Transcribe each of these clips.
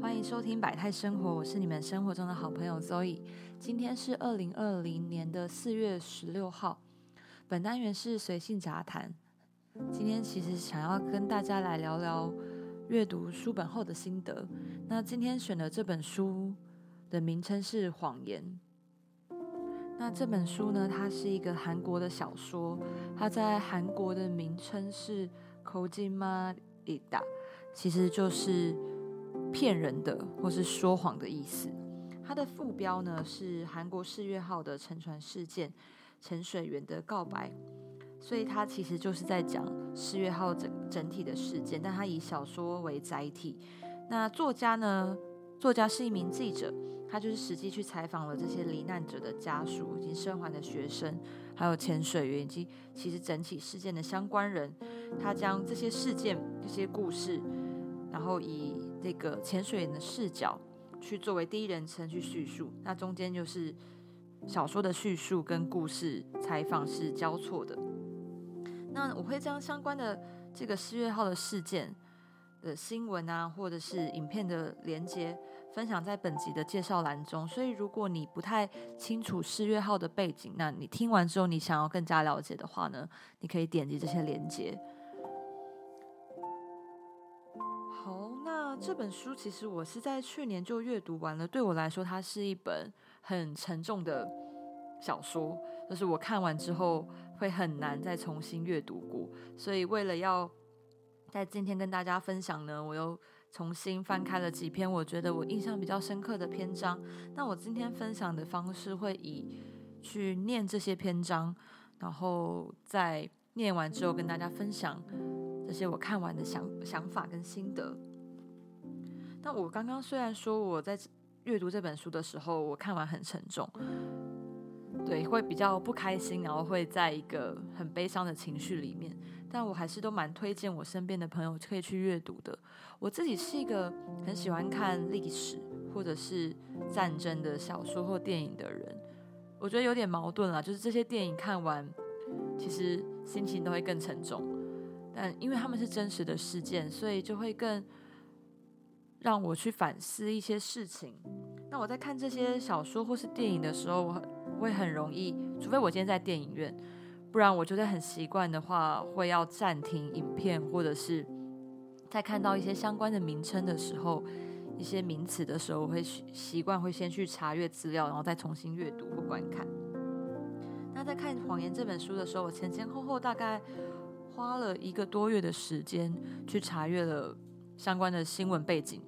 欢迎收听百态生活，我是你们生活中的好朋友 Zoe。今天是二零二零年的四月十六号，本单元是随性杂谈。今天其实想要跟大家来聊聊阅读书本后的心得。那今天选的这本书的名称是《谎言》。那这本书呢，它是一个韩国的小说，它在韩国的名称是《Kojima Ida》，其实就是骗人的或是说谎的意思。它的副标呢是韩国世越号的沉船事件，潜水员的告白。所以它其实就是在讲世越号整整体的事件，但它以小说为载体。那作家呢？作家是一名记者，他就是实际去采访了这些罹难者的家属，以及生还的学生，还有潜水员，以及其实整体事件的相关人。他将这些事件、这些故事，然后以这个潜水员的视角去作为第一人称去叙述。那中间就是小说的叙述跟故事采访是交错的。那我会将相关的这个四月号的事件的新闻啊，或者是影片的连接，分享在本集的介绍栏中。所以，如果你不太清楚四月号的背景，那你听完之后，你想要更加了解的话呢，你可以点击这些连接。好，那这本书其实我是在去年就阅读完了。对我来说，它是一本很沉重的小说，就是我看完之后会很难再重新阅读过。所以，为了要在今天跟大家分享呢，我又重新翻开了几篇我觉得我印象比较深刻的篇章。那我今天分享的方式会以去念这些篇章，然后在念完之后跟大家分享。这些我看完的想想法跟心得。那我刚刚虽然说我在阅读这本书的时候，我看完很沉重，对，会比较不开心，然后会在一个很悲伤的情绪里面。但我还是都蛮推荐我身边的朋友可以去阅读的。我自己是一个很喜欢看历史或者是战争的小说或电影的人。我觉得有点矛盾啦，就是这些电影看完，其实心情都会更沉重。但因为他们是真实的事件，所以就会更让我去反思一些事情。那我在看这些小说或是电影的时候，我会很容易，除非我今天在电影院，不然我觉得很习惯的话，会要暂停影片，或者是在看到一些相关的名称的时候，一些名词的时候，我会习惯会先去查阅资料，然后再重新阅读或观看。那在看《谎言》这本书的时候，我前前后后大概。花了一个多月的时间去查阅了相关的新闻背景，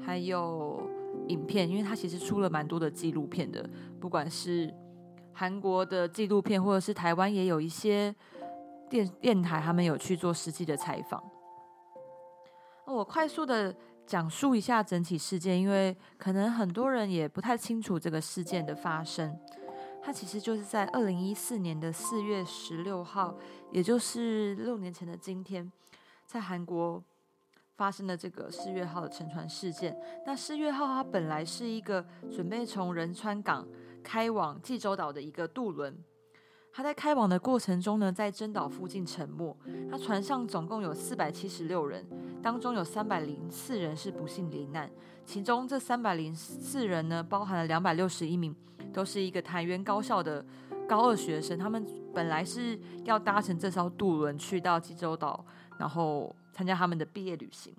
还有影片，因为它其实出了蛮多的纪录片的，不管是韩国的纪录片，或者是台湾也有一些电电台，他们有去做实际的采访。我快速的讲述一下整体事件，因为可能很多人也不太清楚这个事件的发生。它其实就是在二零一四年的四月十六号，也就是六年前的今天，在韩国发生的这个四月号的沉船事件。那四月号它本来是一个准备从仁川港开往济州岛的一个渡轮，它在开往的过程中呢，在真岛附近沉没。它船上总共有四百七十六人，当中有三百零四人是不幸罹难，其中这三百零四人呢，包含了两百六十一名。都是一个台湾高校的高二学生，他们本来是要搭乘这艘渡轮去到济州岛，然后参加他们的毕业旅行。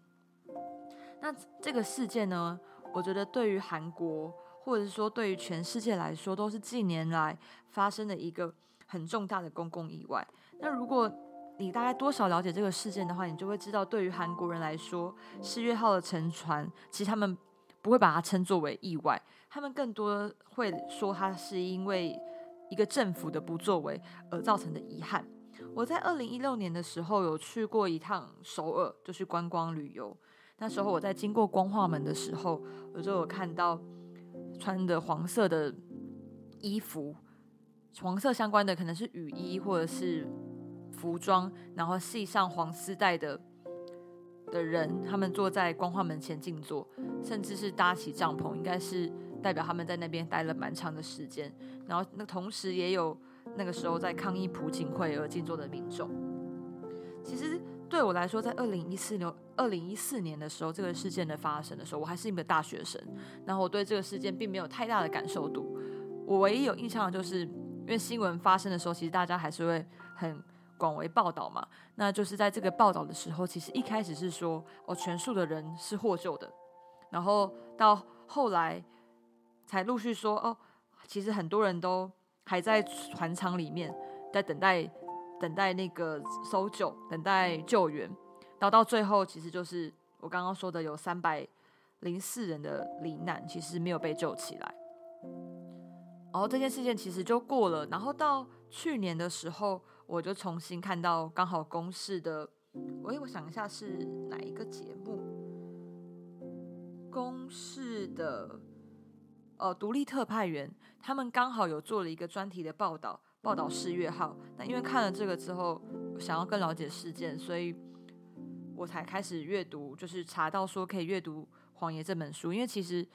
那这个事件呢，我觉得对于韩国，或者是说对于全世界来说，都是近年来发生的一个很重大的公共意外。那如果你大概多少了解这个事件的话，你就会知道，对于韩国人来说，世越号的沉船，其实他们不会把它称作为意外。他们更多会说，它是因为一个政府的不作为而造成的遗憾。我在二零一六年的时候有去过一趟首尔，就去观光旅游。那时候我在经过光化门的时候，我就有看到穿的黄色的衣服，黄色相关的可能是雨衣或者是服装，然后系上黄丝带的的人，他们坐在光化门前静坐，甚至是搭起帐篷，应该是。代表他们在那边待了蛮长的时间。然后那同时也有那个时候在抗议普警会而静坐的民众。其实对我来说，在二零一四年二零一四年的时候，这个事件的发生的时候，我还是一个大学生，然后我对这个事件并没有太大的感受度。我唯一有印象的就是，因为新闻发生的时候，其实大家还是会很广为报道嘛。那就是在这个报道的时候，其实一开始是说哦，全数的人是获救的，然后到后来才陆续说哦，其实很多人都还在船舱里面，在等待等待那个搜救，等待救援。然后到最后，其实就是我刚刚说的，有三百零四人的罹难，其实没有被救起来。然后这件事件其实就过了，然后到去年的时候，我就重新看到刚好公视的，喂，我想一下是哪一个节目？公视的，呃，独立特派员，他们刚好有做了一个专题的报道，报道四月号。那因为看了这个之后，想要更了解事件，所以我才开始阅读，就是查到说可以阅读。谎言这本书，因为其实，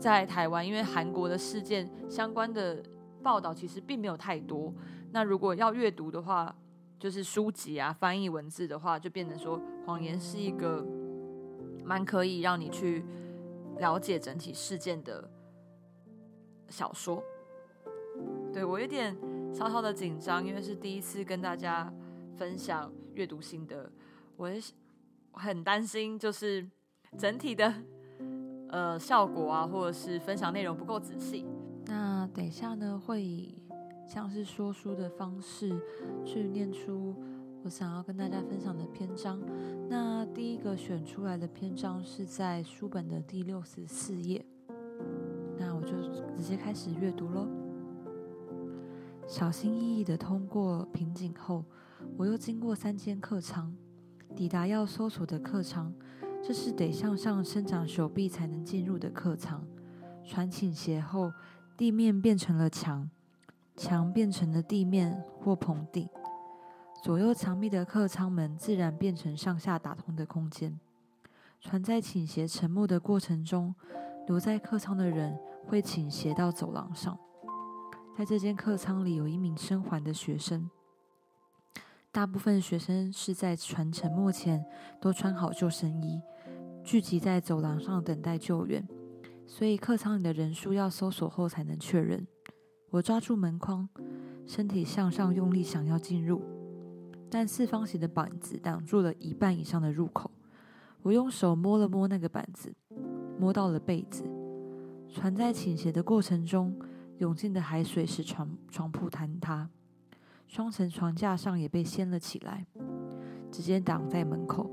在台湾，因为韩国的事件相关的报道其实并没有太多。那如果要阅读的话，就是书籍啊，翻译文字的话，就变成说谎言是一个蛮可以让你去了解整体事件的小说。对我有点稍稍的紧张，因为是第一次跟大家分享阅读心得，我很担心就是整体的。呃，效果啊，或者是分享内容不够仔细。那等一下呢，会以像是说书的方式去念出我想要跟大家分享的篇章。那第一个选出来的篇章是在书本的第六十四页。那我就直接开始阅读喽。小心翼翼的通过瓶颈后，我又经过三间客舱，抵达要搜索的客舱。这是得向上伸展手臂才能进入的客舱。船倾斜后，地面变成了墙，墙变成了地面或棚顶。左右墙壁的客舱门自然变成上下打通的空间。船在倾斜沉没的过程中，留在客舱的人会倾斜到走廊上。在这间客舱里，有一名生还的学生。大部分学生是在船沉没前都穿好救生衣，聚集在走廊上等待救援，所以客舱里的人数要搜索后才能确认。我抓住门框，身体向上用力想要进入，但四方形的板子挡住了一半以上的入口。我用手摸了摸那个板子，摸到了被子。船在倾斜的过程中，涌进的海水使床床铺坍塌。双层床架上也被掀了起来，直接挡在门口。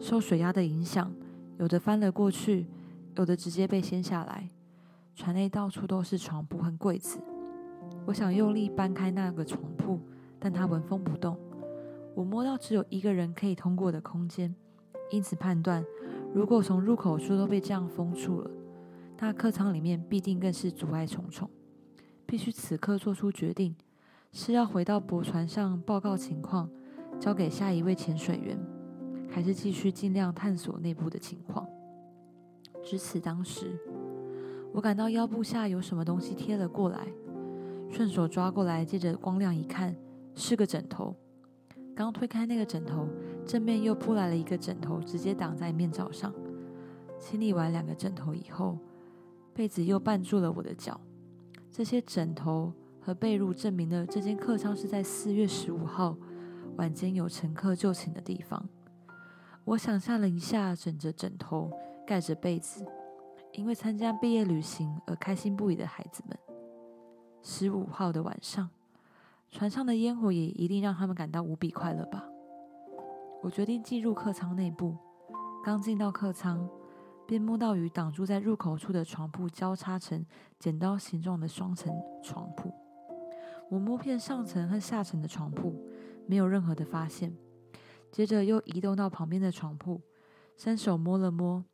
受水压的影响，有的翻了过去，有的直接被掀下来。船内到处都是床铺和柜子。我想用力搬开那个床铺，但它纹风不动。我摸到只有一个人可以通过的空间，因此判断，如果从入口处都被这样封住了，那客舱里面必定更是阻碍重重。必须此刻做出决定。是要回到驳船上报告情况，交给下一位潜水员，还是继续尽量探索内部的情况？至此，当时我感到腰部下有什么东西贴了过来，顺手抓过来，借着光亮一看，是个枕头。刚推开那个枕头，正面又扑来了一个枕头，直接挡在面罩上。清理完两个枕头以后，被子又绊住了我的脚。这些枕头。和被褥证明了这间客舱是在四月十五号晚间有乘客就寝的地方。我想象了一下，枕着枕头，盖着被子，因为参加毕业旅行而开心不已的孩子们。十五号的晚上，船上的烟火也一定让他们感到无比快乐吧。我决定进入客舱内部。刚进到客舱，便摸到与挡住在入口处的床铺交叉成剪刀形状的双层床铺。我摸遍上层和下层的床铺，没有任何的发现。接着又移动到旁边的床铺，伸手摸了摸，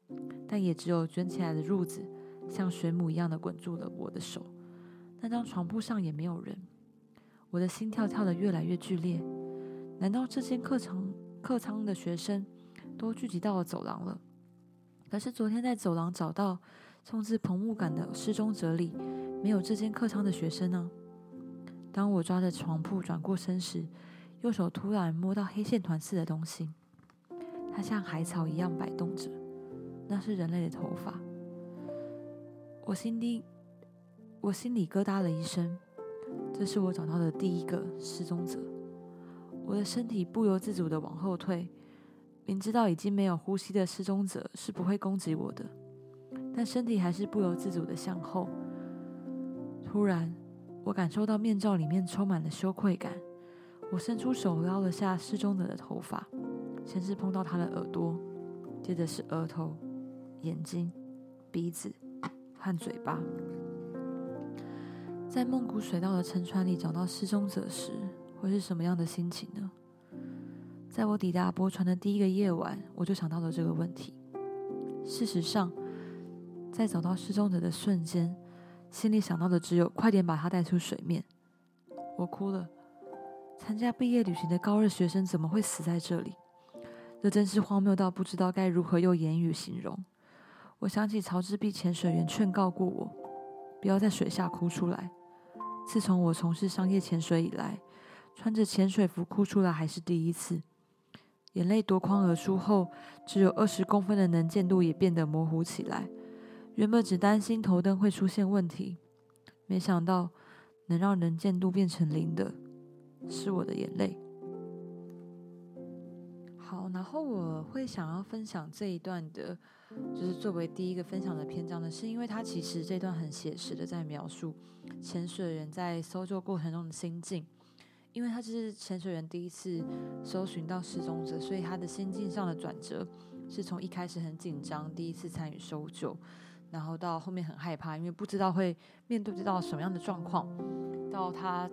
但也只有卷起来的褥子，像水母一样的滚住了我的手。那张床铺上也没有人。我的心跳跳得越来越剧烈。难道这间客舱客舱的学生都聚集到了走廊了？可是昨天在走廊找到从自彭木感的失踪者里，没有这间客舱的学生呢？当我抓着床铺转过身时，右手突然摸到黑线团似的东西，它像海草一样摆动着，那是人类的头发。我心底，我心里咯哒了一声，这是我找到的第一个失踪者。我的身体不由自主的往后退，明知道已经没有呼吸的失踪者是不会攻击我的，但身体还是不由自主的向后。突然，我感受到面罩里面充满了羞愧感。我伸出手撩了下失踪者的头发，先是碰到他的耳朵，接着是额头、眼睛、鼻子和嘴巴。在梦谷水道的沉船里找到失踪者时。会是什么样的心情呢？在我抵达泊船的第一个夜晚，我就想到了这个问题。事实上，在找到失踪者的瞬间，心里想到的只有快点把他带出水面。我哭了。参加毕业旅行的高二学生怎么会死在这里？这真是荒谬到不知道该如何用言语形容。我想起曹志碧潜水员劝告过我，不要在水下哭出来。自从我从事商业潜水以来，穿着潜水服哭出来还是第一次，眼泪夺眶而出后，只有二十公分的能见度也变得模糊起来。原本只担心头灯会出现问题，没想到能让能见度变成零的是我的眼泪。好，然后我会想要分享这一段的，就是作为第一个分享的篇章呢，是因为它其实这段很写实的在描述潜水员在搜救过程中的心境。因为他是潜水员第一次搜寻到失踪者，所以他的心境上的转折是从一开始很紧张，第一次参与搜救，然后到后面很害怕，因为不知道会面对到什么样的状况，到他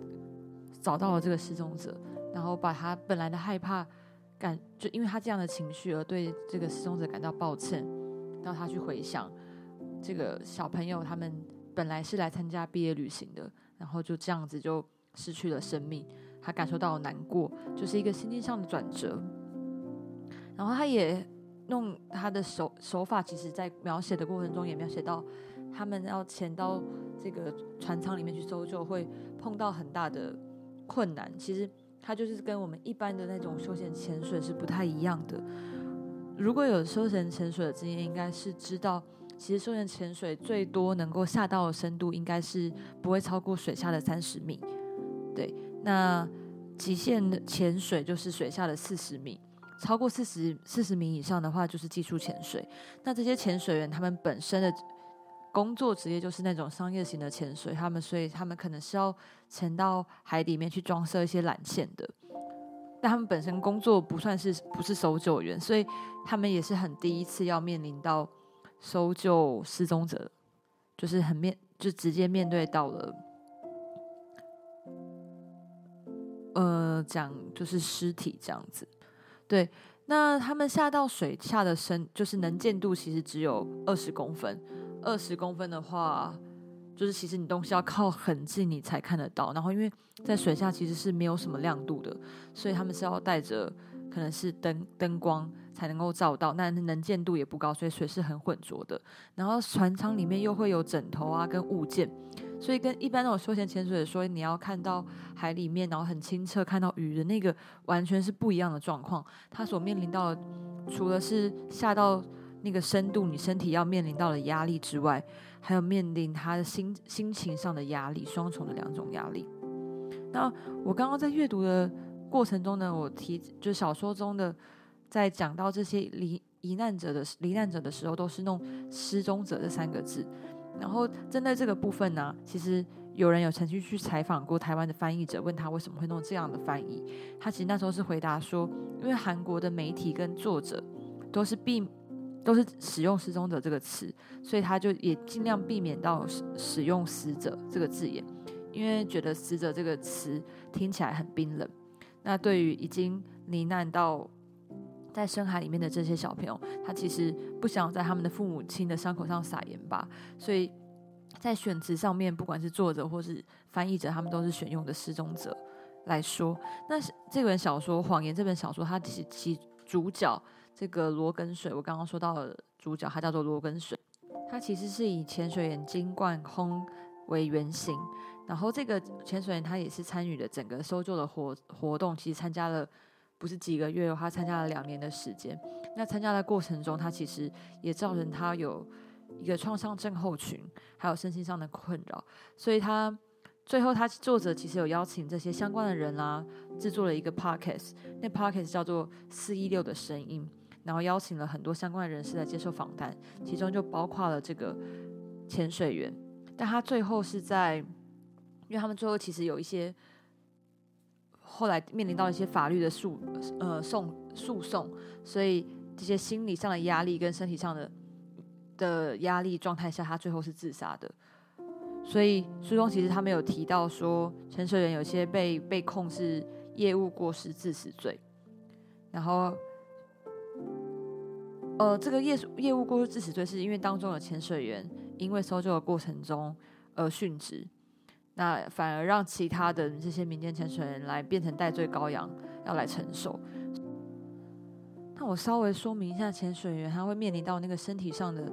找到了这个失踪者，然后把他本来的害怕感，就因为他这样的情绪而对这个失踪者感到抱歉，到他去回想这个小朋友他们本来是来参加毕业旅行的，然后就这样子就失去了生命。他感受到难过，就是一个心境上的转折。然后他也用他的手手法，其实在描写的过程中也描写到，他们要潜到这个船舱里面去搜救，会碰到很大的困难。其实他就是跟我们一般的那种休闲潜水是不太一样的。如果有休闲潜水的经验，应该是知道，其实休闲潜水最多能够下到的深度，应该是不会超过水下的三十米。对。那极限的潜水就是水下的四十米，超过四十四十米以上的话就是技术潜水。那这些潜水员他们本身的工作职业就是那种商业型的潜水，他们所以他们可能是要潜到海里面去装设一些缆线的。但他们本身工作不算是不是搜救员，所以他们也是很第一次要面临到搜救失踪者，就是很面就直接面对到了。呃，讲就是尸体这样子，对。那他们下到水下的深，就是能见度其实只有二十公分。二十公分的话，就是其实你东西要靠很近你才看得到。然后因为在水下其实是没有什么亮度的，所以他们是要带着可能是灯灯光才能够照到。那能见度也不高，所以水是很浑浊的。然后船舱里面又会有枕头啊跟物件。所以跟一般那种休闲潜水说你要看到海里面，然后很清澈看到鱼的那个，完全是不一样的状况。他所面临到的，除了是下到那个深度，你身体要面临到的压力之外，还有面临他的心心情上的压力，双重的两种压力。那我刚刚在阅读的过程中呢，我提就小说中的，在讲到这些罹罹难者的罹难者的时候，都是弄失踪者这三个字。然后针对这个部分呢，其实有人有曾经去采访过台湾的翻译者，问他为什么会弄这样的翻译。他其实那时候是回答说，因为韩国的媒体跟作者都是避都是使用“失踪者”这个词，所以他就也尽量避免到使用“死者”这个字眼，因为觉得“死者”这个词听起来很冰冷。那对于已经罹难到在深海里面的这些小朋友，他其实不想在他们的父母亲的伤口上撒盐吧，所以在选词上面，不管是作者或是翻译者，他们都是选用的失踪者来说。那这本小说《谎言》这本小说，它其其主角这个罗根水，我刚刚说到的主角，他叫做罗根水。它其实是以潜水员金冠空为原型，然后这个潜水员他也是参与了整个搜救的活活动，其实参加了不是几个月，他参加了两年的时间。那参加的过程中，他其实也造成他有一个创伤症候群，还有身心上的困扰，所以他最后他作者其实有邀请这些相关的人啦，制作了一个 podcast，那 podcast 叫做四一六的声音。然后邀请了很多相关的人士来接受访谈，其中就包括了这个潜水员。但他最后是在，因为他们最后其实有一些后来面临到一些法律的诉呃诉诉讼，所以这些心理上的压力跟身体上的的压力状态下，他最后是自杀的。所以书中其实他们有提到说，潜水员有些被被控是业务过失致死罪，然后。呃，这个业业务过失致死罪是因为当中有潜水员因为搜救的过程中而殉职，那反而让其他的这些民间潜水员来变成戴罪羔羊，要来承受。那我稍微说明一下，潜水员他会面临到那个身体上的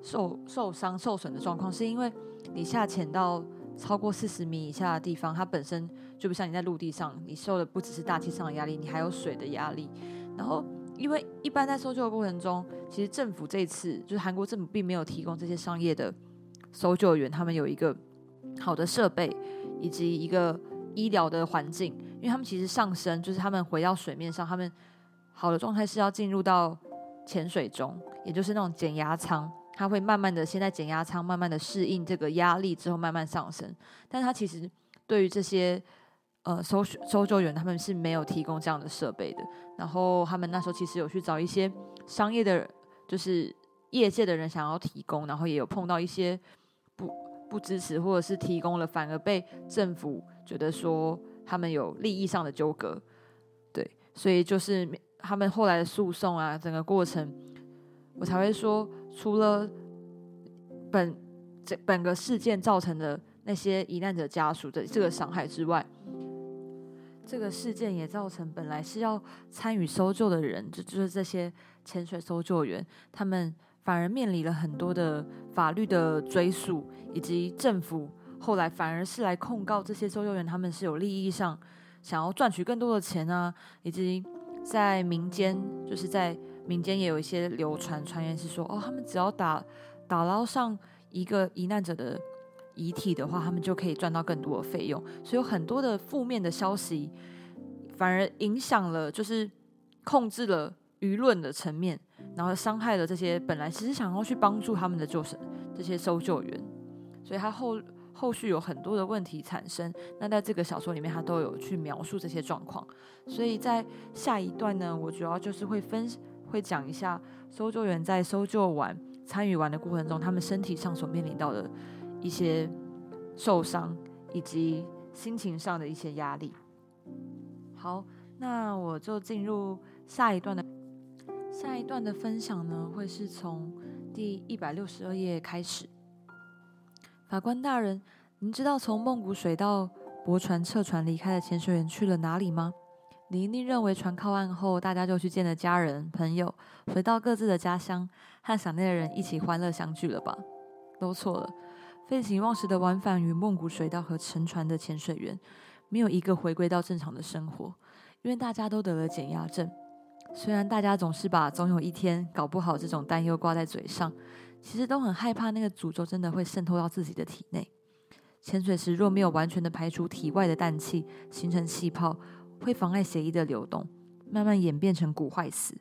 受受伤、受损的状况，是因为你下潜到超过四十米以下的地方，它本身就不像你在陆地上，你受的不只是大气上的压力，你还有水的压力，然后。因为一般在搜救的过程中，其实政府这次就是韩国政府并没有提供这些商业的搜救员，他们有一个好的设备以及一个医疗的环境。因为他们其实上升，就是他们回到水面上，他们好的状态是要进入到潜水中，也就是那种减压舱，它会慢慢的先在减压舱慢慢的适应这个压力之后慢慢上升。但它其实对于这些呃，搜搜救员他们是没有提供这样的设备的。然后他们那时候其实有去找一些商业的，就是业界的人想要提供，然后也有碰到一些不不支持，或者是提供了反而被政府觉得说他们有利益上的纠葛。对，所以就是他们后来的诉讼啊，整个过程，我才会说，除了本这本个事件造成的那些罹难者家属的这个伤害之外。这个事件也造成本来是要参与搜救的人，就就是这些潜水搜救员，他们反而面临了很多的法律的追诉，以及政府后来反而是来控告这些搜救员，他们是有利益上想要赚取更多的钱啊，以及在民间，就是在民间也有一些流传传言是说，哦，他们只要打打捞上一个罹难者的。遗体的话，他们就可以赚到更多的费用，所以有很多的负面的消息，反而影响了，就是控制了舆论的层面，然后伤害了这些本来其实想要去帮助他们的救生这些搜救员，所以他后后续有很多的问题产生。那在这个小说里面，他都有去描述这些状况。所以在下一段呢，我主要就是会分会讲一下搜救员在搜救完参与完的过程中，他们身体上所面临到的。一些受伤以及心情上的一些压力。好，那我就进入下一段的下一段的分享呢，会是从第一百六十二页开始。法官大人，您知道从梦谷水道驳船撤船离开的潜水员去了哪里吗？你一定认为船靠岸后，大家就去见了家人朋友，回到各自的家乡，和想念的人一起欢乐相聚了吧？都错了。废寝忘食的往返于梦谷水道和沉船的潜水员，没有一个回归到正常的生活，因为大家都得了减压症。虽然大家总是把总有一天搞不好这种担忧挂在嘴上，其实都很害怕那个诅咒真的会渗透到自己的体内。潜水时若没有完全的排除体外的氮气，形成气泡，会妨碍血液的流动，慢慢演变成骨坏死，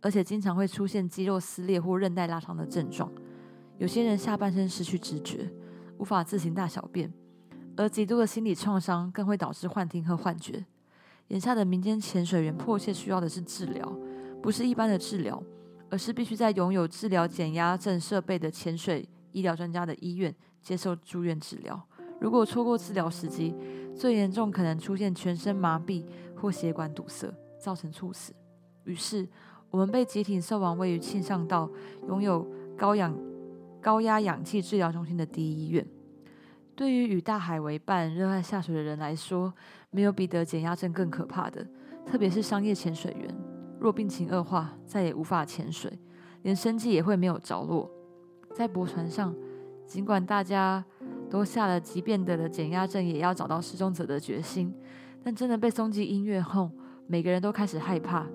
而且经常会出现肌肉撕裂或韧带拉长的症状。有些人下半身失去知觉。无法自行大小便，而极度的心理创伤更会导致幻听和幻觉。眼下的民间潜水员迫切需要的是治疗，不是一般的治疗，而是必须在拥有治疗减压症设备的潜水医疗专家的医院接受住院治疗。如果错过治疗时机，最严重可能出现全身麻痹或血管堵塞，造成猝死。于是，我们被集体送往位于庆尚道、拥有高氧。高压氧气治疗中心的第一医院，对于与大海为伴、热爱下水的人来说，没有比得减压症更可怕的。特别是商业潜水员，若病情恶化，再也无法潜水，连生计也会没有着落。在驳船上，尽管大家都下了即便得了减压症也要找到失踪者的决心，但真的被松进音乐后，每个人都开始害怕，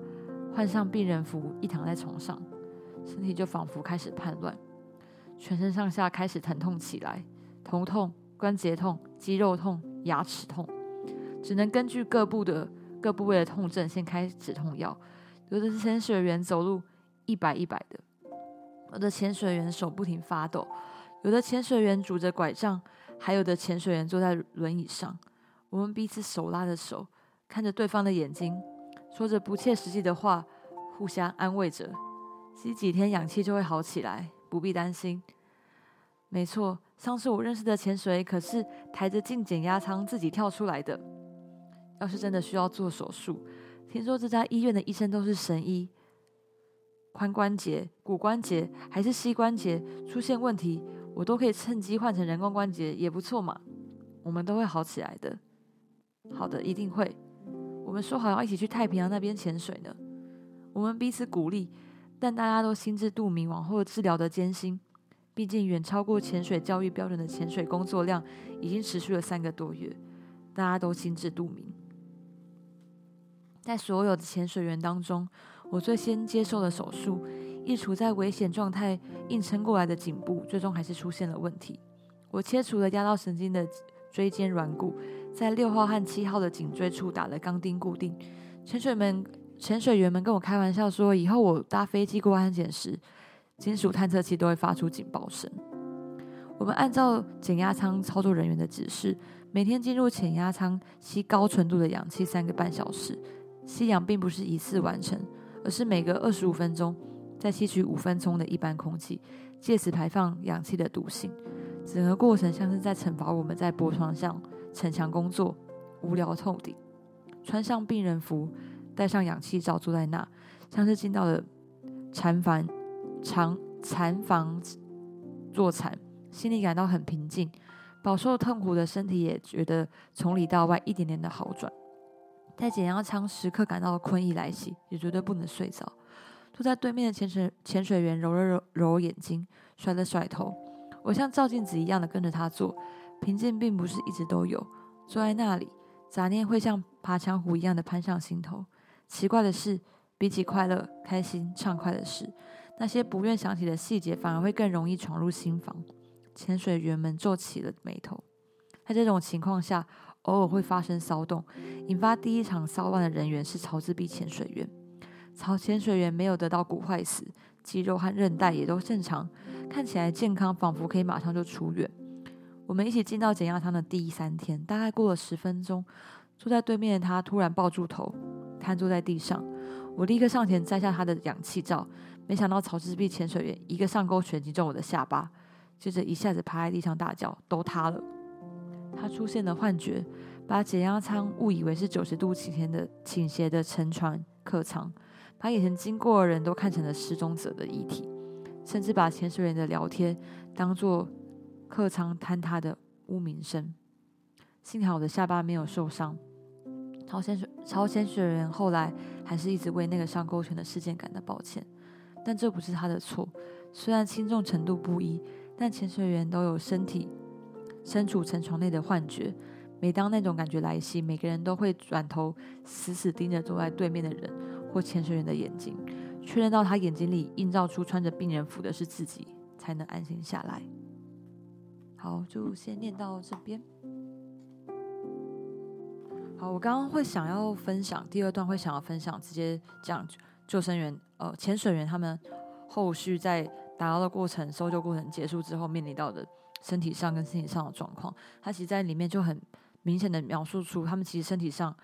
换上病人服，一躺在床上，身体就仿佛开始叛乱，全身上下开始疼痛起来，头痛、关节痛、肌肉痛、牙齿痛，只能根据各部的各部位的痛症先开止痛药。有的潜水员走路一摆一摆的，有的潜水员手不停发抖，有的潜水员拄着拐杖，还有的潜水员坐在轮椅上。我们彼此手拉着手，看着对方的眼睛，说着不切实际的话，互相安慰着。吸几天氧气就会好起来，不必担心。没错，上次我认识的潜水可是抬着进减压舱自己跳出来的。要是真的需要做手术，听说这家医院的医生都是神医，髋关节、骨关节还是膝关节出现问题，我都可以趁机换成人工关节，也不错嘛。我们都会好起来的。好的，一定会。我们说好要一起去太平洋那边潜水呢。我们彼此鼓励，但大家都心知肚明往后治疗的艰辛。毕竟远超过潜水教育标准的潜水工作量已经持续了三个多月，大家都心知肚明。在所有的潜水员当中，我最先接受了手术。一处在危险状态硬撑过来的颈部，最终还是出现了问题。我切除了压到神经的椎间软骨，在六号和七号的颈椎处打了钢钉固定。潜水们、潜水员们跟我开玩笑说，以后我搭飞机过安检时，金属探测器都会发出警报声。我们按照减压舱操作人员的指示，每天进入减压舱吸高纯度的氧气三个半小时。吸氧并不是一次完成，而是每隔二十五分钟再吸取五分钟的一般空气，借此排放氧气的毒性。整个过程像是在惩罚我们在波床上逞强工作，无聊透顶。穿上病人服，戴上氧气罩，坐在那，像是进到了禅房、长禅房坐禅，心里感到很平静。饱受痛苦的身体也觉得从里到外一点点的好转。在减压舱时刻感到困意来袭，也绝对不能睡着。坐在对面的潜水潜水员揉了揉揉眼睛，甩了甩头。我像照镜子一样的跟着他做。平静并不是一直都有。坐在那里，杂念会像爬墙虎一样的攀上心头。奇怪的是，比起快乐、开心、畅快的事，那些不愿想起的细节反而会更容易闯入心房。潜水员们皱起了眉头。在这种情况下。偶尔会发生骚动，引发第一场骚乱的人员是曹志碧潜水员。曹潜水员没有得到骨坏死，肌肉和韧带也都正常，看起来健康，仿佛可以马上就出院。我们一起进到减压舱的第三天，大概过了十分钟，坐在对面的他突然抱住头，瘫坐在地上。我立刻上前摘下他的氧气罩，没想到曹志碧潜水员一个上勾拳击中我的下巴，接着一下子趴在地上大叫：“都塌了！”他出现了幻觉，把减压舱误以为是九十度倾斜的倾斜的沉船客舱，把眼前经过的人都看成了失踪者的遗体，甚至把潜水员的聊天当作客舱坍塌的呜鸣声。幸好我的下巴没有受伤。朝鲜水朝鲜水员后来还是一直为那个上勾拳的事件感到抱歉，但这不是他的错。虽然轻重程度不一，但潜水员都有身体。身处沉床内的幻觉，每当那种感觉来袭，每个人都会转头死死盯着坐在对面的人或潜水员的眼睛，确认到他眼睛里映照出穿着病人服的是自己，才能安心下来。好，就先念到这边。好，我刚刚会想要分享第二段，会想要分享直接讲救生员呃潜水员他们后续在打捞的过程、搜救过程结束之后面临到的。身体上跟身体上的状况，他其实在里面就很明显的描述出，他们其实身体上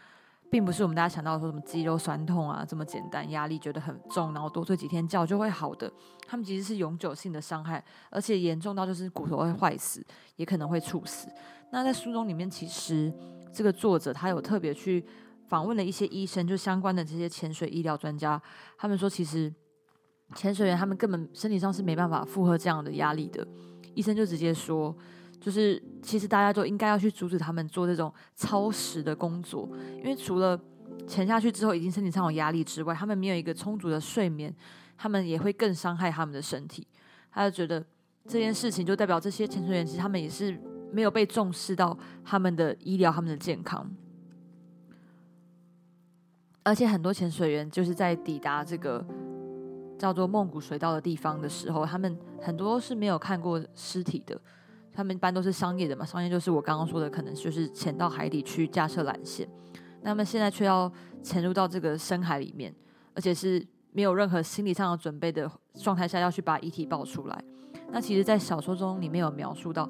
并不是我们大家想到说什么肌肉酸痛啊这么简单，压力觉得很重，然后多睡几天觉就会好的。他们其实是永久性的伤害，而且严重到就是骨头会坏死，也可能会猝死。那在书中里面，其实这个作者他有特别去访问了一些医生，就相关的这些潜水医疗专家，他们说其实潜水员他们根本身体上是没办法负荷这样的压力的。医生就直接说，就是其实大家就应该要去阻止他们做这种超时的工作，因为除了潜下去之后已经身体上有压力之外，他们没有一个充足的睡眠，他们也会更伤害他们的身体。他就觉得这件事情，就代表这些潜水员其实他们也是没有被重视到他们的医疗、他们的健康。而且很多潜水员就是在抵达这个叫做梦谷水道的地方的时候，他们很多是没有看过尸体的。他们一般都是商业的嘛，商业就是我刚刚说的，可能就是潜到海底去架设缆线。那么现在却要潜入到这个深海里面，而且是没有任何心理上的准备的状态下，要去把遗体抱出来。那其实，在小说中里面有描述到，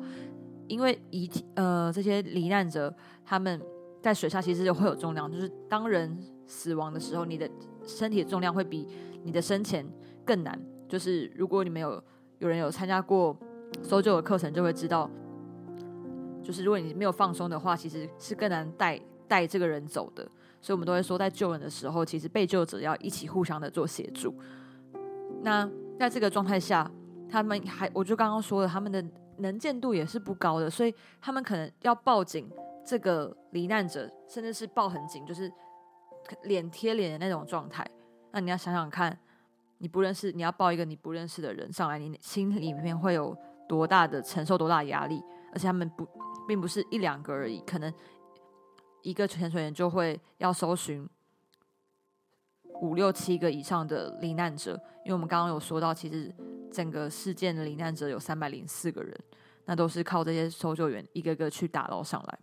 因为遗体呃这些罹难者他们在水下其实会有重量，就是当人死亡的时候，你的身体的重量会比你的生前更难。就是如果你们有有人有参加过。搜救的课程就会知道，就是如果你没有放松的话，其实是更难带带这个人走的。所以，我们都会说，在救人的时候，其实被救者要一起互相的做协助。那在这个状态下，他们还，我就刚刚说了，他们的能见度也是不高的，所以他们可能要抱紧这个罹难者，甚至是抱很紧，就是脸贴脸的那种状态。那你要想想看，你不认识，你要抱一个你不认识的人上来，你心里面会有。多大的承受多大的压力，而且他们不并不是一两个而已，可能一个潜水员就会要搜寻五六七个以上的罹难者，因为我们刚刚有说到，其实整个事件的罹难者有三百零四个人，那都是靠这些搜救员一个个去打捞上来，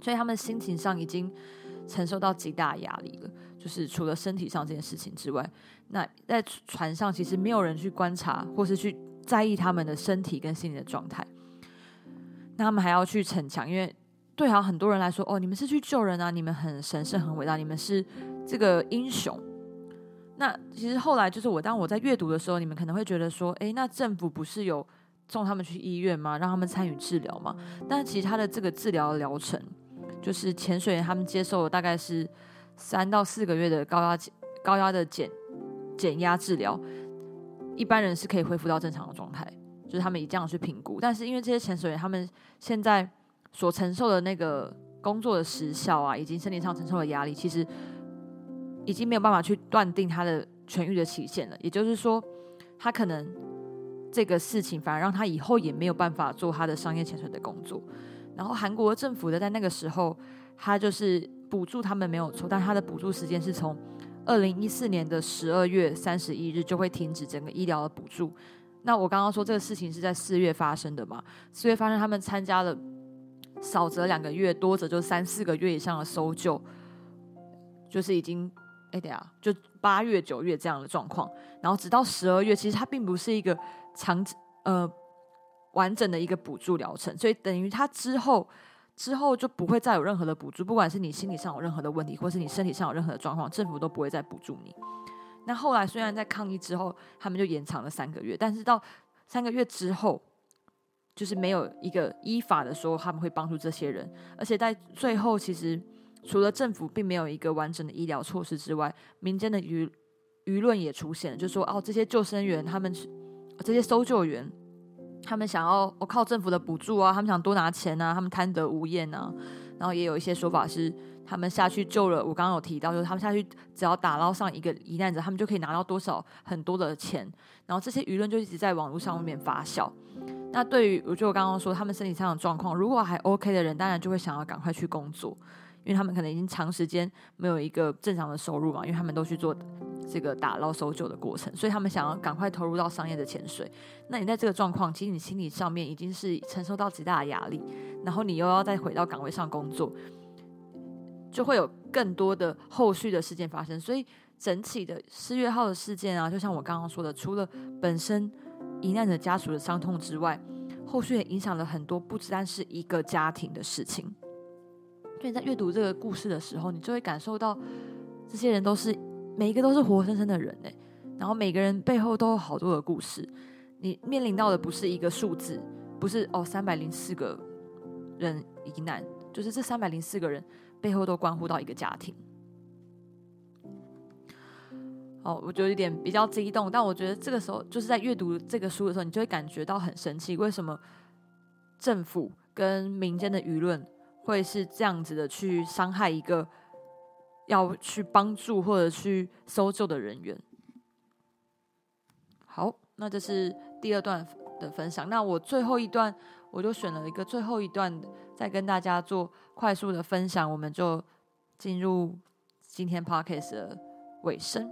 所以他们心情上已经承受到极大压力了。就是除了身体上这件事情之外，那在船上其实没有人去观察或是去。在意他们的身体跟心理的状态，那他们还要去逞强，因为对好很多人来说，哦，你们是去救人啊，你们很神圣、很伟大，你们是这个英雄。那其实后来就是我当我在阅读的时候，你们可能会觉得说，诶，那政府不是有送他们去医院吗？让他们参与治疗吗？但其实他的这个治疗疗程，就是潜水员他们接受了大概是三到四个月的高压高压的减减压治疗。一般人是可以恢复到正常的状态，就是他们以这样去评估。但是因为这些潜水员他们现在所承受的那个工作的时效啊，以及身体上承受的压力，其实已经没有办法去断定他的痊愈的期限了。也就是说，他可能这个事情反而让他以后也没有办法做他的商业潜水的工作。然后韩国政府的在那个时候，他就是补助他们没有错，但他的补助时间是从。二零一四年的十二月三十一日就会停止整个医疗的补助。那我刚刚说这个事情是在四月发生的嘛？四月发生，他们参加了少则两个月，多则就三四个月以上的搜救，就是已经哎等下就八月九月这样的状况。然后直到十二月，其实它并不是一个长呃完整的一个补助疗程，所以等于他之后。之后就不会再有任何的补助，不管是你心理上有任何的问题，或是你身体上有任何的状况，政府都不会再补助你。那后来虽然在抗议之后，他们就延长了三个月，但是到三个月之后，就是没有一个依法的说他们会帮助这些人，而且在最后，其实除了政府并没有一个完整的医疗措施之外，民间的舆舆论也出现了，就说哦，这些救生员他们这些搜救员。他们想要我靠政府的补助啊，他们想多拿钱啊，他们贪得无厌啊。然后也有一些说法是，他们下去救了。我刚刚有提到，就是他们下去只要打捞上一个罹难者，他们就可以拿到多少很多的钱。然后这些舆论就一直在网络上面发酵。那对于我就我刚刚说，他们身体上的状况，如果还 OK 的人，当然就会想要赶快去工作，因为他们可能已经长时间没有一个正常的收入嘛，因为他们都去做。这个打捞搜救的过程，所以他们想要赶快投入到商业的潜水。那你在这个状况，其实你心理上面已经是承受到极大的压力，然后你又要再回到岗位上工作，就会有更多的后续的事件发生。所以整体的四月号的事件啊，就像我刚刚说的，除了本身罹难者家属的伤痛之外，后续也影响了很多不单是一个家庭的事情。所以在阅读这个故事的时候，你就会感受到这些人都是。每一个都是活生生的人哎，然后每个人背后都有好多的故事。你面临到的不是一个数字，不是哦三百零四个人罹难，就是这三百零四个人背后都关乎到一个家庭。哦，我就有点比较激动，但我觉得这个时候就是在阅读这个书的时候，你就会感觉到很生气。为什么政府跟民间的舆论会是这样子的去伤害一个？要去帮助或者去搜救的人员。好，那这是第二段的分享。那我最后一段，我就选了一个最后一段，再跟大家做快速的分享，我们就进入今天 podcast 的尾声。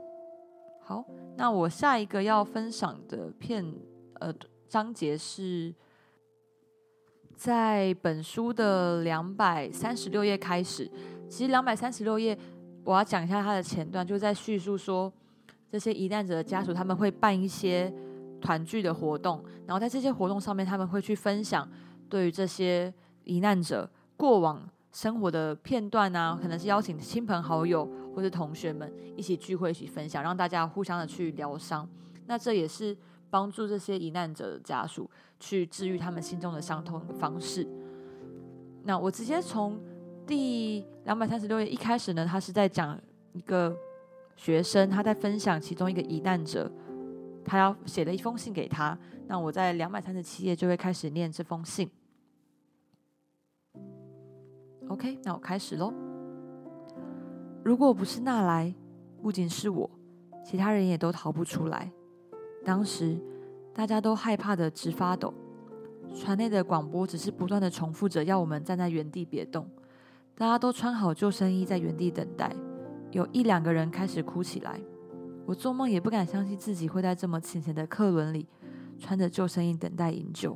好，那我下一个要分享的片呃章节是在本书的两百三十六页开始。其实两百三十六页，我要讲一下它的前段，就在叙述说这些罹难者的家属他们会办一些团聚的活动，然后在这些活动上面，他们会去分享对于这些罹难者过往生活的片段啊，可能是邀请亲朋好友或者同学们一起聚会一起分享，让大家互相的去疗伤。那这也是帮助这些罹难者的家属去治愈他们心中的伤痛的方式。那我直接从。第两百三十六页一开始呢，他是在讲一个学生，他在分享其中一个疑难者，他要写了一封信给他。那我在两百三十七页就会开始念这封信。OK，那我开始喽。如果不是纳莱，不仅是我，其他人也都逃不出来。当时大家都害怕的直发抖，船内的广播只是不断的重复着，要我们站在原地别动。大家都穿好救生衣，在原地等待。有一两个人开始哭起来。我做梦也不敢相信自己会在这么浅浅的客轮里，穿着救生衣等待营救。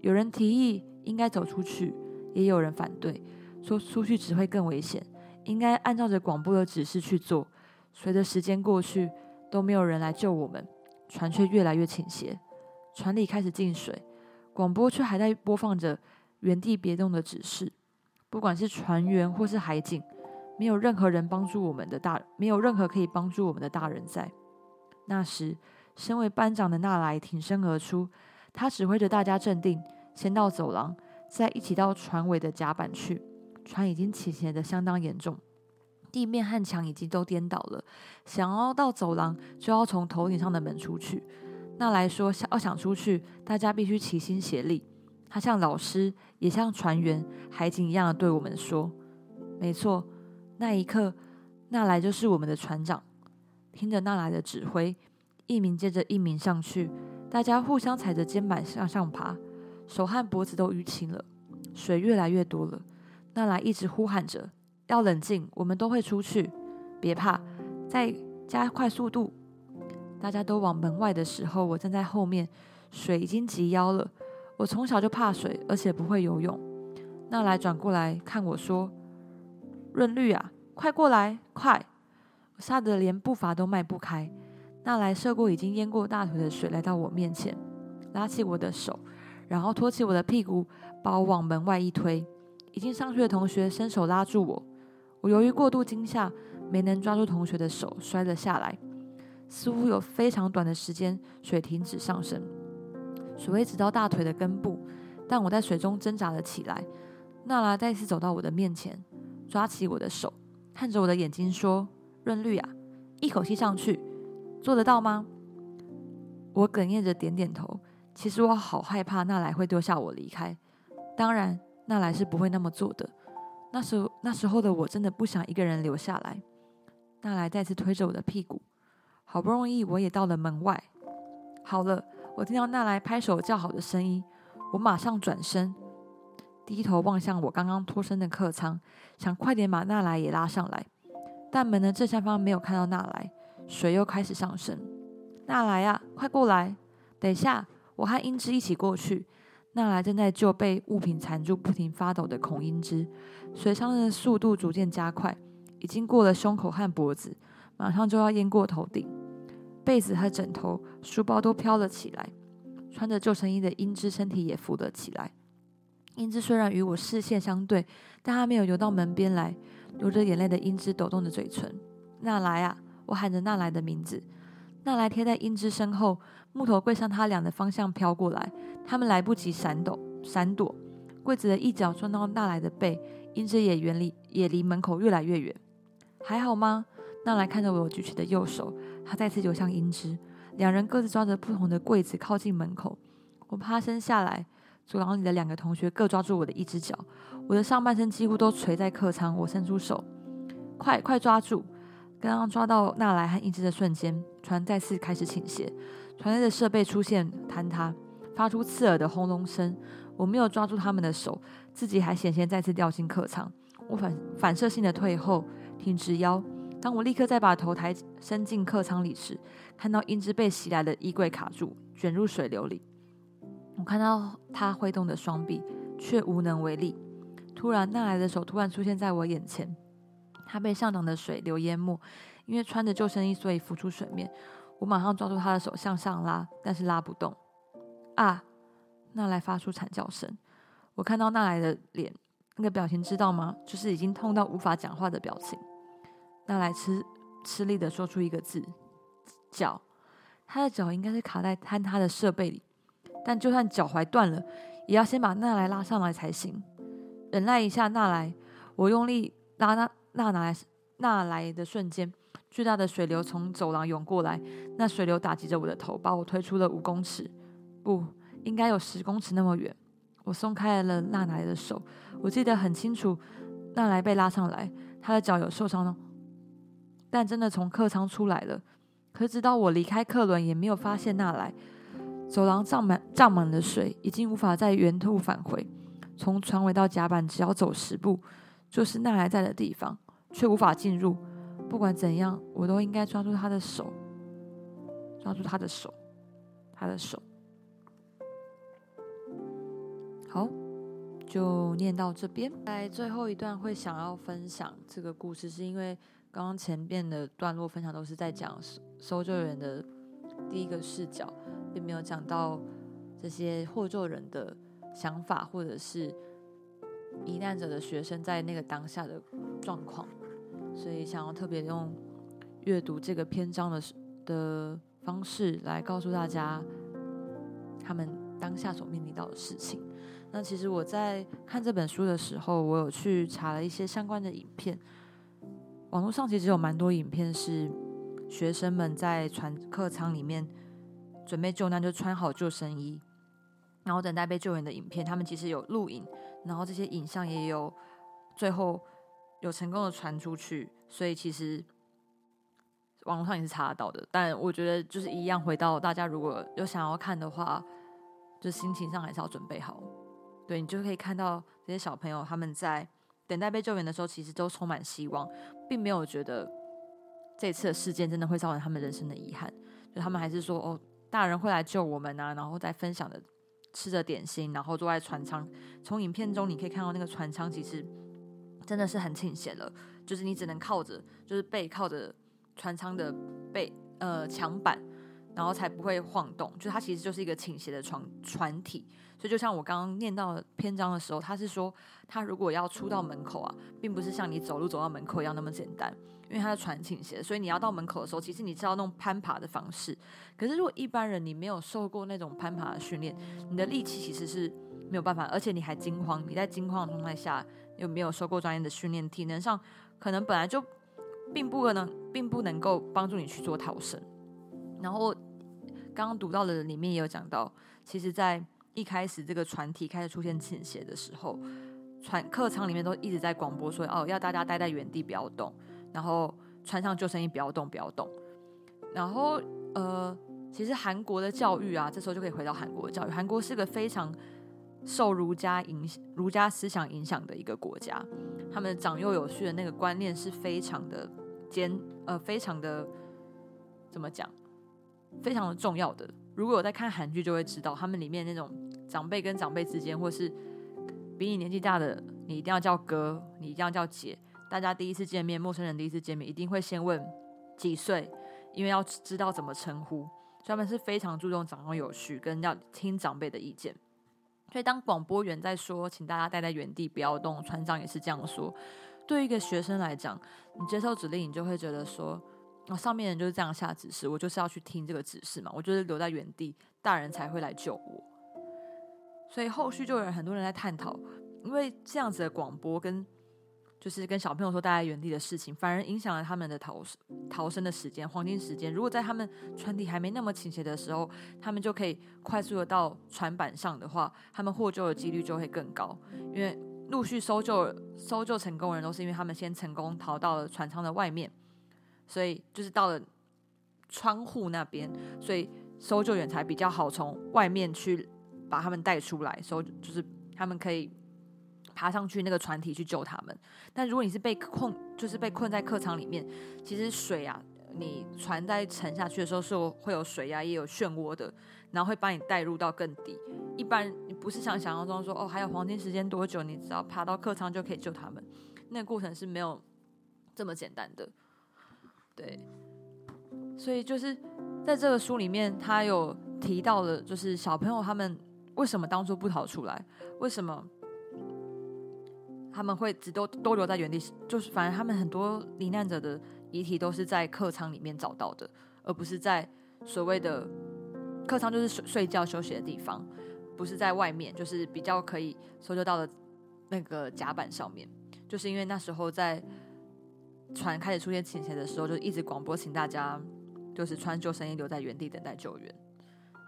有人提议应该走出去，也有人反对，说出去只会更危险，应该按照着广播的指示去做。随着时间过去，都没有人来救我们，船却越来越倾斜，船里开始进水，广播却还在播放着原地别动的指示。不管是船员或是海警，没有任何人帮助我们的大，没有任何可以帮助我们的大人在。那时，身为班长的纳莱挺身而出，他指挥着大家镇定，先到走廊，再一起到船尾的甲板去。船已经倾斜的相当严重，地面和墙已经都颠倒了。想要到走廊，就要从头顶上的门出去。纳莱说：“想要想出去，大家必须齐心协力。”他像老师，也像船员、海警一样的对我们说：“没错。”那一刻，纳莱就是我们的船长。听着纳莱的指挥，一名接着一名上去，大家互相踩着肩膀向上爬，手和脖子都淤青了。水越来越多了，纳莱一直呼喊着：“要冷静，我们都会出去，别怕，再加快速度。”大家都往门外的时候，我站在后面，水已经及腰了。我从小就怕水，而且不会游泳。纳莱转过来看我说：“润绿啊，快过来，快！”我吓得连步伐都迈不开。纳莱涉过已经淹过大腿的水，来到我面前，拉起我的手，然后托起我的屁股，把我往门外一推。已经上去的同学伸手拉住我，我由于过度惊吓，没能抓住同学的手，摔了下来。似乎有非常短的时间，水停止上升。水位直到大腿的根部，但我在水中挣扎了起来。娜拉再次走到我的面前，抓起我的手，看着我的眼睛说：“润绿啊，一口气上去，做得到吗？”我哽咽着点点头。其实我好害怕纳莱会丢下我离开。当然，纳莱是不会那么做的。那时候那时候的我真的不想一个人留下来。纳莱再次推着我的屁股，好不容易我也到了门外。好了。我听到纳莱拍手叫好的声音，我马上转身，低头望向我刚刚脱身的客舱，想快点把纳莱也拉上来。但门的正下方没有看到纳莱，水又开始上升。纳莱啊，快过来！等一下，我和英之一起过去。纳莱正在救被物品缠住、不停发抖的孔英之，水上的速度逐渐加快，已经过了胸口和脖子，马上就要淹过头顶。被子和枕头、书包都飘了起来，穿着救生衣的英姿身体也浮了起来。英姿虽然与我视线相对，但他没有游到门边来。流着眼泪的英姿抖动着嘴唇：“纳莱啊！”我喊着纳莱的名字。纳莱贴在英姿身后，木头柜向他俩的方向飘过来，他们来不及闪躲，闪躲。柜子的一角撞到纳莱的背，英姿也远离，也离门口越来越远。还好吗？纳莱看着我举起的右手。他再次游向英之，两人各自抓着不同的柜子靠近门口。我趴身下来，走廊里的两个同学各抓住我的一只脚，我的上半身几乎都垂在客舱。我伸出手，快快抓住！刚刚抓到纳莱和英之的瞬间，船再次开始倾斜，船内的设备出现坍塌，发出刺耳的轰隆声。我没有抓住他们的手，自己还险些再次掉进客舱。我反反射性的退后，挺直腰。当我立刻再把头抬伸进客舱里时，看到英姿被袭来的衣柜卡住，卷入水流里。我看到他挥动的双臂，却无能为力。突然，那来的手突然出现在我眼前，他被上涨的水流淹没，因为穿着救生衣，所以浮出水面。我马上抓住他的手向上拉，但是拉不动。啊！纳莱发出惨叫声。我看到纳莱的脸，那个表情知道吗？就是已经痛到无法讲话的表情。纳莱吃吃力的说出一个字：脚。他的脚应该是卡在坍塌的设备里，但就算脚踝断了，也要先把纳莱拉上来才行。忍耐一下，纳莱。我用力拉纳纳莱纳莱的瞬间。巨大的水流从走廊涌过来，那水流打击着我的头，把我推出了五公尺，不应该有十公尺那么远。我松开了纳莱的手，我记得很清楚，纳莱被拉上来，他的脚有受伤了，但真的从客舱出来了。可直到我离开客轮，也没有发现纳莱。走廊涨满涨满了水，已经无法在原路返回。从船尾到甲板，只要走十步，就是纳莱在的地方，却无法进入。不管怎样，我都应该抓住他的手，抓住他的手，他的手。好，就念到这边。在最后一段会想要分享这个故事，是因为刚刚前边的段落分享都是在讲搜救员的第一个视角，并没有讲到这些获救人的想法，或者是罹难者的学生在那个当下的状况。所以想要特别用阅读这个篇章的的方式来告诉大家他们当下所面临到的事情。那其实我在看这本书的时候，我有去查了一些相关的影片。网络上其实有蛮多影片是学生们在船客舱里面准备救难，就穿好救生衣，然后等待被救援的影片。他们其实有录影，然后这些影像也有最后。有成功的传出去，所以其实网络上也是查得到的。但我觉得就是一样，回到大家如果有想要看的话，就心情上还是要准备好。对你就可以看到这些小朋友他们在等待被救援的时候，其实都充满希望，并没有觉得这次的事件真的会造成他们人生的遗憾。就他们还是说哦，大人会来救我们啊，然后再分享的吃着点心，然后坐在船舱。从影片中你可以看到那个船舱其实。真的是很倾斜了，就是你只能靠着，就是背靠着船舱的背呃墙板，然后才不会晃动。就它其实就是一个倾斜的船船体，所以就像我刚刚念到篇章的时候，他是说他如果要出到门口啊，并不是像你走路走到门口一样那么简单，因为它的船倾斜，所以你要到门口的时候，其实你是要弄攀爬的方式。可是如果一般人你没有受过那种攀爬的训练，你的力气其实是没有办法，而且你还惊慌，你在惊慌的状态下。又没有受过专业的训练，体能上可能本来就并不可能，并不能够帮助你去做逃生。然后刚刚读到的里面也有讲到，其实，在一开始这个船体开始出现倾斜的时候，船客舱里面都一直在广播说：“哦，要大家待在原地不要动，然后穿上救生衣不要动，不要动。”然后呃，其实韩国的教育啊，这时候就可以回到韩国的教育。韩国是个非常。受儒家影、儒家思想影响的一个国家，他们长幼有序的那个观念是非常的坚，呃，非常的怎么讲，非常的重要的。如果有在看韩剧，就会知道他们里面那种长辈跟长辈之间，或是比你年纪大的，你一定要叫哥，你一定要叫姐。大家第一次见面，陌生人第一次见面，一定会先问几岁，因为要知道怎么称呼。所以他们是非常注重长幼有序，跟要听长辈的意见。所以，当广播员在说“请大家待在原地，不要动”，船长也是这样说。对于一个学生来讲，你接受指令，你就会觉得说：“哦，上面人就是这样下指示，我就是要去听这个指示嘛，我就是留在原地，大人才会来救我。”所以后续就有很多人在探讨，因为这样子的广播跟。就是跟小朋友说待在原地的事情，反而影响了他们的逃逃生的时间，黄金时间。如果在他们船体还没那么倾斜的时候，他们就可以快速的到船板上的话，他们获救的几率就会更高。因为陆续搜救搜救成功的人都是因为他们先成功逃到了船舱的外面，所以就是到了窗户那边，所以搜救员才比较好从外面去把他们带出来，搜就是他们可以爬上去那个船体去救他们。但如果你是被困，就是被困在客舱里面，其实水啊，你船在沉下去的时候是会有水压，也有漩涡的，然后会把你带入到更低。一般你不是像想象中说哦，还有黄金时间多久，你只要爬到客舱就可以救他们，那个过程是没有这么简单的。对，所以就是在这个书里面，他有提到了，就是小朋友他们为什么当初不逃出来，为什么他们会只都都留在原地，就是反正他们很多罹难者的遗体都是在客舱里面找到的，而不是在所谓的客舱，就是睡睡觉休息的地方，不是在外面，就是比较可以搜救到的那个甲板上面，就是因为那时候在。船开始出现倾斜的时候，就一直广播，请大家就是穿救生衣留在原地等待救援。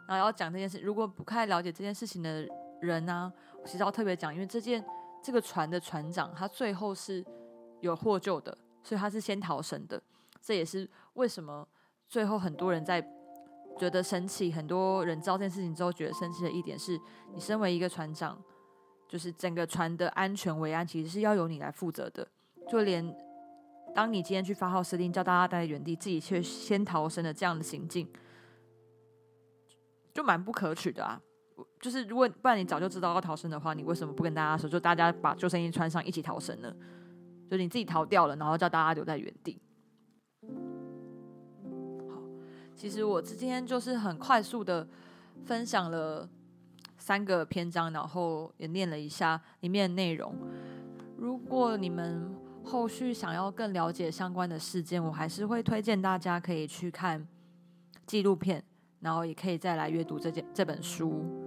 然后要讲这件事，如果不太了解这件事情的人呢，其实要特别讲，因为这件这个船的船长他最后是有获救的，所以他是先逃生的。这也是为什么最后很多人在觉得生气，很多人知道这件事情之后觉得生气的一点是，你身为一个船长，就是整个船的安全维安其实是要由你来负责的，就连。当你今天去发号施令，叫大家待在原地，自己却先逃生的这样的行径，就蛮不可取的啊！就是如果不然你早就知道要逃生的话，你为什么不跟大家说，就大家把救生衣穿上一起逃生呢？就你自己逃掉了，然后叫大家留在原地。好，其实我今天就是很快速的分享了三个篇章，然后也念了一下里面的内容。如果你们后续想要更了解相关的事件，我还是会推荐大家可以去看纪录片，然后也可以再来阅读这件这本书。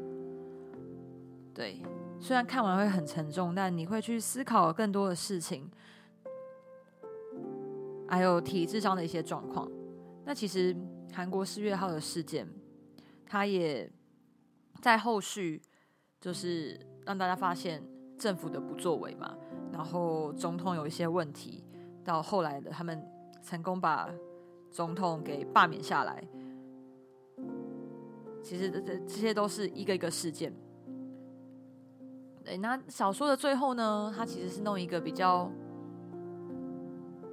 对，虽然看完会很沉重，但你会去思考更多的事情，还有体制上的一些状况。那其实韩国四月号的事件，它也在后续就是让大家发现政府的不作为嘛。然后总统有一些问题，到后来的他们成功把总统给罢免下来。其实这这这些都是一个一个事件。对，那小说的最后呢，它其实是弄一个比较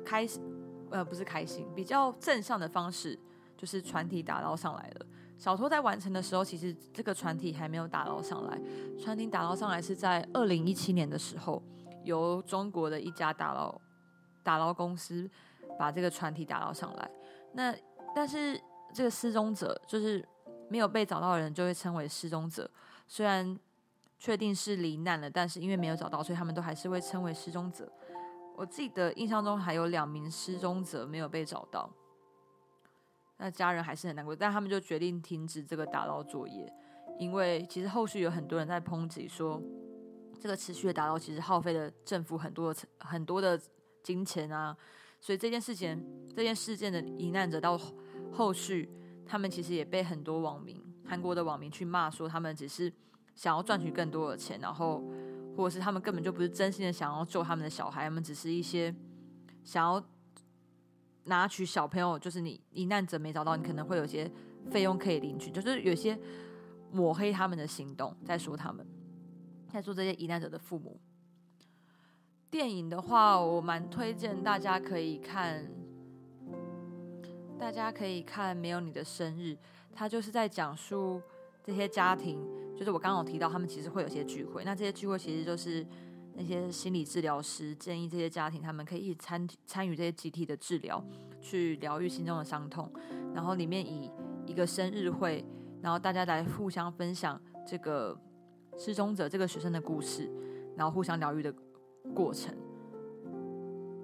开心，呃，不是开心，比较正向的方式，就是船体打捞上来了。小说在完成的时候，其实这个船体还没有打捞上来，船体打捞上来是在二零一七年的时候。由中国的一家打捞打捞公司把这个船体打捞上来，那但是这个失踪者就是没有被找到的人就会称为失踪者。虽然确定是罹难了，但是因为没有找到，所以他们都还是会称为失踪者。我记得印象中还有两名失踪者没有被找到，那家人还是很难过，但他们就决定停止这个打捞作业，因为其实后续有很多人在抨击说。这个持续的打捞其实耗费了政府很多的很多的金钱啊，所以这件事情这件事件的罹难者到后续，他们其实也被很多网民韩国的网民去骂说，他们只是想要赚取更多的钱，然后或者是他们根本就不是真心的想要救他们的小孩，他们只是一些想要拿取小朋友，就是你罹难者没找到，你可能会有些费用可以领取，就是有些抹黑他们的行动，在说他们。在做这些罹难者的父母。电影的话，我蛮推荐大家可以看，大家可以看《没有你的生日》，它就是在讲述这些家庭，就是我刚刚有提到，他们其实会有些聚会。那这些聚会其实就是那些心理治疗师建议这些家庭，他们可以一起参参与这些集体的治疗，去疗愈心中的伤痛。然后里面以一个生日会，然后大家来互相分享这个。失踪者这个学生的故事，然后互相疗愈的过程。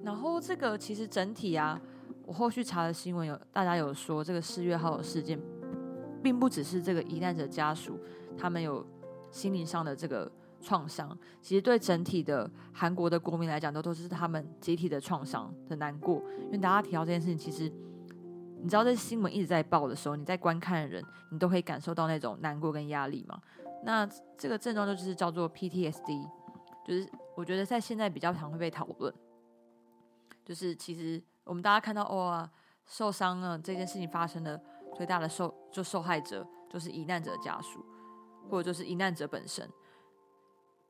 然后这个其实整体啊，我后续查的新闻有大家有说，这个四月号的事件，并不只是这个罹难者家属他们有心灵上的这个创伤，其实对整体的韩国的国民来讲，都都是他们集体的创伤的难过。因为大家提到这件事情，其实你知道，这新闻一直在报的时候，你在观看的人，你都可以感受到那种难过跟压力嘛。那这个症状就是叫做 PTSD，就是我觉得在现在比较常会被讨论，就是其实我们大家看到哦受伤了这件事情发生的最大的受就受害者就是罹难者家属，或者就是罹难者本身。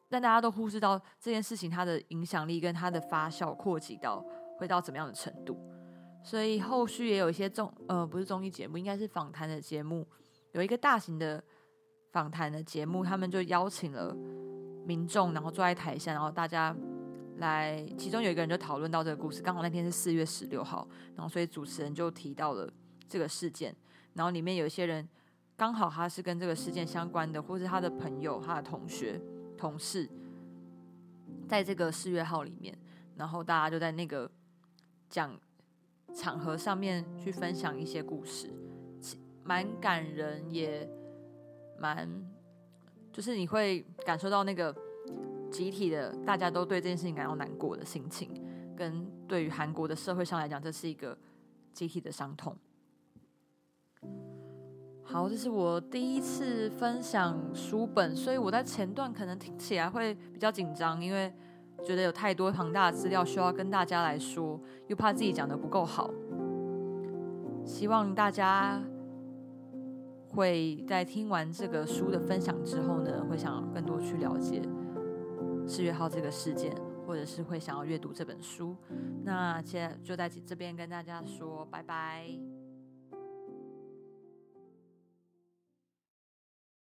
但大家都忽视到这件事情，它的影响力跟它的发酵扩及到会到怎么样的程度。所以后续也有一些综呃不是综艺节目，应该是访谈的节目，有一个大型的访谈的节目，他们就邀请了民众，然后坐在台下，然后大家来，其中有一个人就讨论到这个故事。刚好那天是四月十六号，然后所以主持人就提到了这个事件，然后里面有一些人刚好他是跟这个事件相关的，或是他的朋友、他的同学。同事在这个四月号里面，然后大家就在那个讲场合上面去分享一些故事，蛮感人，也蛮就是你会感受到那个集体的大家都对这件事情感到难过的心情，跟对于韩国的社会上来讲，这是一个集体的伤痛。好，这是我第一次分享书本，所以我在前段可能听起来会比较紧张，因为觉得有太多庞大的资料需要跟大家来说，又怕自己讲的不够好。希望大家会在听完这个书的分享之后呢，会想更多去了解四月号这个事件，或者是会想要阅读这本书。那现在就在这边跟大家说拜拜。